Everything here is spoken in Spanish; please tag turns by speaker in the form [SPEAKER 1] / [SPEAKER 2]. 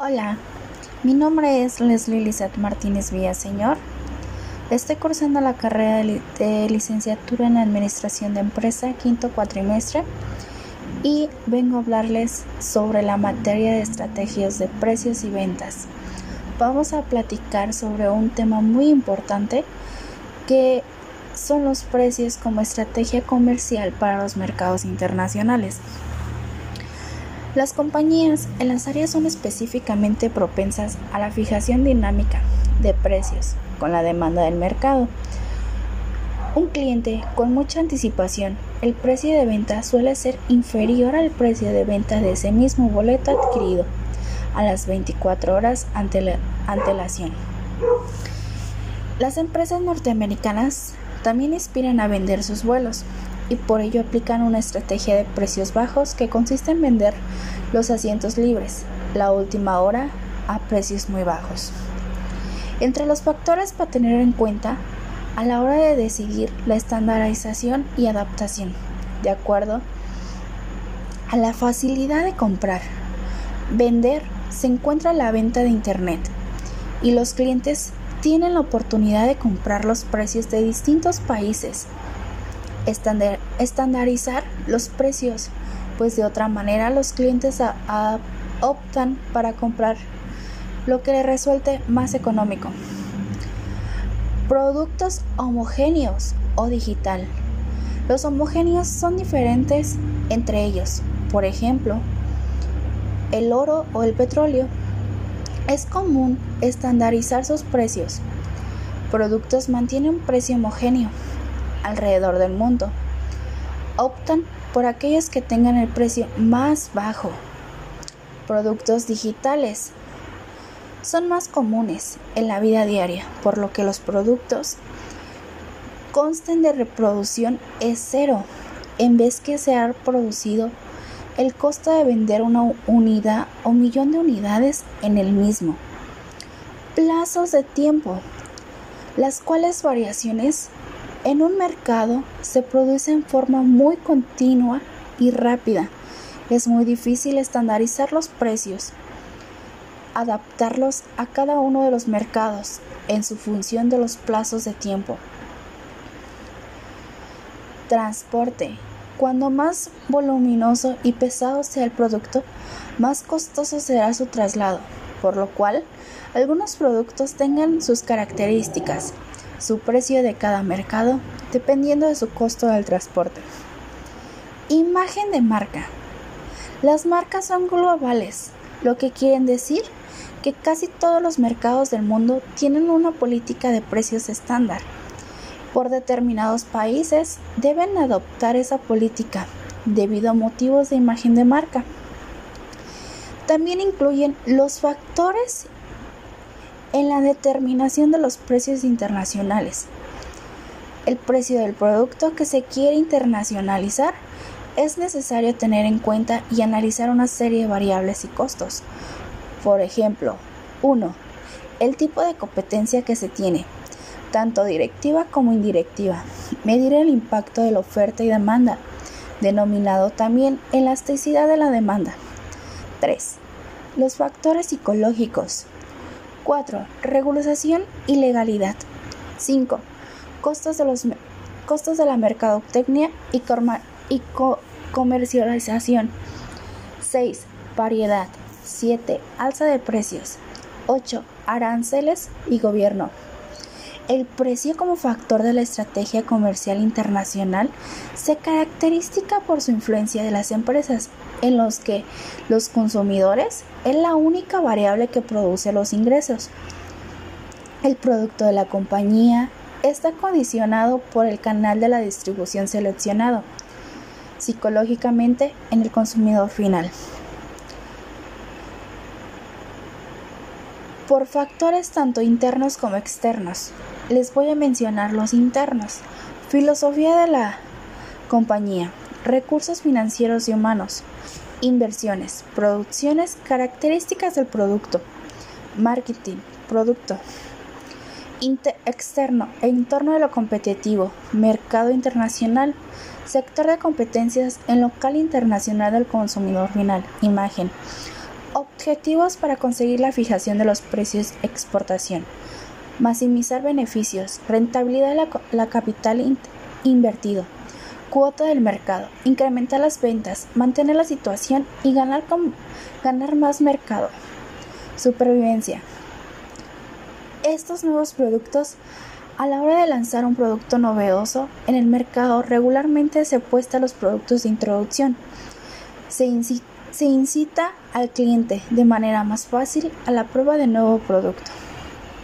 [SPEAKER 1] Hola, mi nombre es Leslie Lizeth Martínez Villaseñor. Estoy cursando la carrera de licenciatura en Administración de Empresa, quinto cuatrimestre, y vengo a hablarles sobre la materia de estrategias de precios y ventas. Vamos a platicar sobre un tema muy importante que son los precios como estrategia comercial para los mercados internacionales. Las compañías en las áreas son específicamente propensas a la fijación dinámica de precios con la demanda del mercado. Un cliente con mucha anticipación, el precio de venta suele ser inferior al precio de venta de ese mismo boleto adquirido a las 24 horas ante la antelación. Las empresas norteamericanas también aspiran a vender sus vuelos y por ello aplican una estrategia de precios bajos que consiste en vender los asientos libres la última hora a precios muy bajos. Entre los factores para tener en cuenta a la hora de decidir la estandarización y adaptación, de acuerdo a la facilidad de comprar, vender se encuentra la venta de Internet y los clientes tienen la oportunidad de comprar los precios de distintos países estandarizar los precios, pues de otra manera los clientes optan para comprar lo que les resulte más económico. Productos homogéneos o digital. Los homogéneos son diferentes entre ellos. Por ejemplo, el oro o el petróleo. Es común estandarizar sus precios. Productos mantienen un precio homogéneo alrededor del mundo. Optan por aquellos que tengan el precio más bajo. Productos digitales son más comunes en la vida diaria, por lo que los productos consten de reproducción es cero, en vez que se ha producido el costo de vender una unidad o millón de unidades en el mismo. Plazos de tiempo, las cuales variaciones en un mercado se produce en forma muy continua y rápida. Es muy difícil estandarizar los precios, adaptarlos a cada uno de los mercados en su función de los plazos de tiempo. Transporte. Cuando más voluminoso y pesado sea el producto, más costoso será su traslado, por lo cual algunos productos tengan sus características su precio de cada mercado dependiendo de su costo del transporte. Imagen de marca. Las marcas son globales, lo que quieren decir que casi todos los mercados del mundo tienen una política de precios estándar. Por determinados países deben adoptar esa política debido a motivos de imagen de marca. También incluyen los factores en la determinación de los precios internacionales. El precio del producto que se quiere internacionalizar es necesario tener en cuenta y analizar una serie de variables y costos. Por ejemplo, 1. El tipo de competencia que se tiene, tanto directiva como indirectiva. Medir el impacto de la oferta y demanda, denominado también elasticidad de la demanda. 3. Los factores psicológicos, 4. Regulación y legalidad. 5. Costos de, los, costos de la mercadotecnia y, y comercialización. 6. Variedad. 7. Alza de precios. 8. Aranceles y gobierno. El precio como factor de la estrategia comercial internacional se caracteriza por su influencia de las empresas en los que los consumidores es la única variable que produce los ingresos. El producto de la compañía está condicionado por el canal de la distribución seleccionado psicológicamente en el consumidor final. Por factores tanto internos como externos. Les voy a mencionar los internos. Filosofía de la compañía. Recursos financieros y humanos. Inversiones. Producciones. Características del producto. Marketing. Producto. externo. Entorno de lo competitivo. Mercado internacional. Sector de competencias en local internacional del consumidor final. Imagen Objetivos para conseguir la fijación de los precios exportación. Maximizar beneficios, rentabilidad de la, capital invertido, cuota del mercado, incrementar las ventas, mantener la situación y ganar, más mercado. Supervivencia. Estos nuevos productos a la hora de lanzar un producto novedoso en el mercado, regularmente se apuesta a los productos de introducción. Se, incita, al cliente de manera más fácil a la prueba del nuevo producto.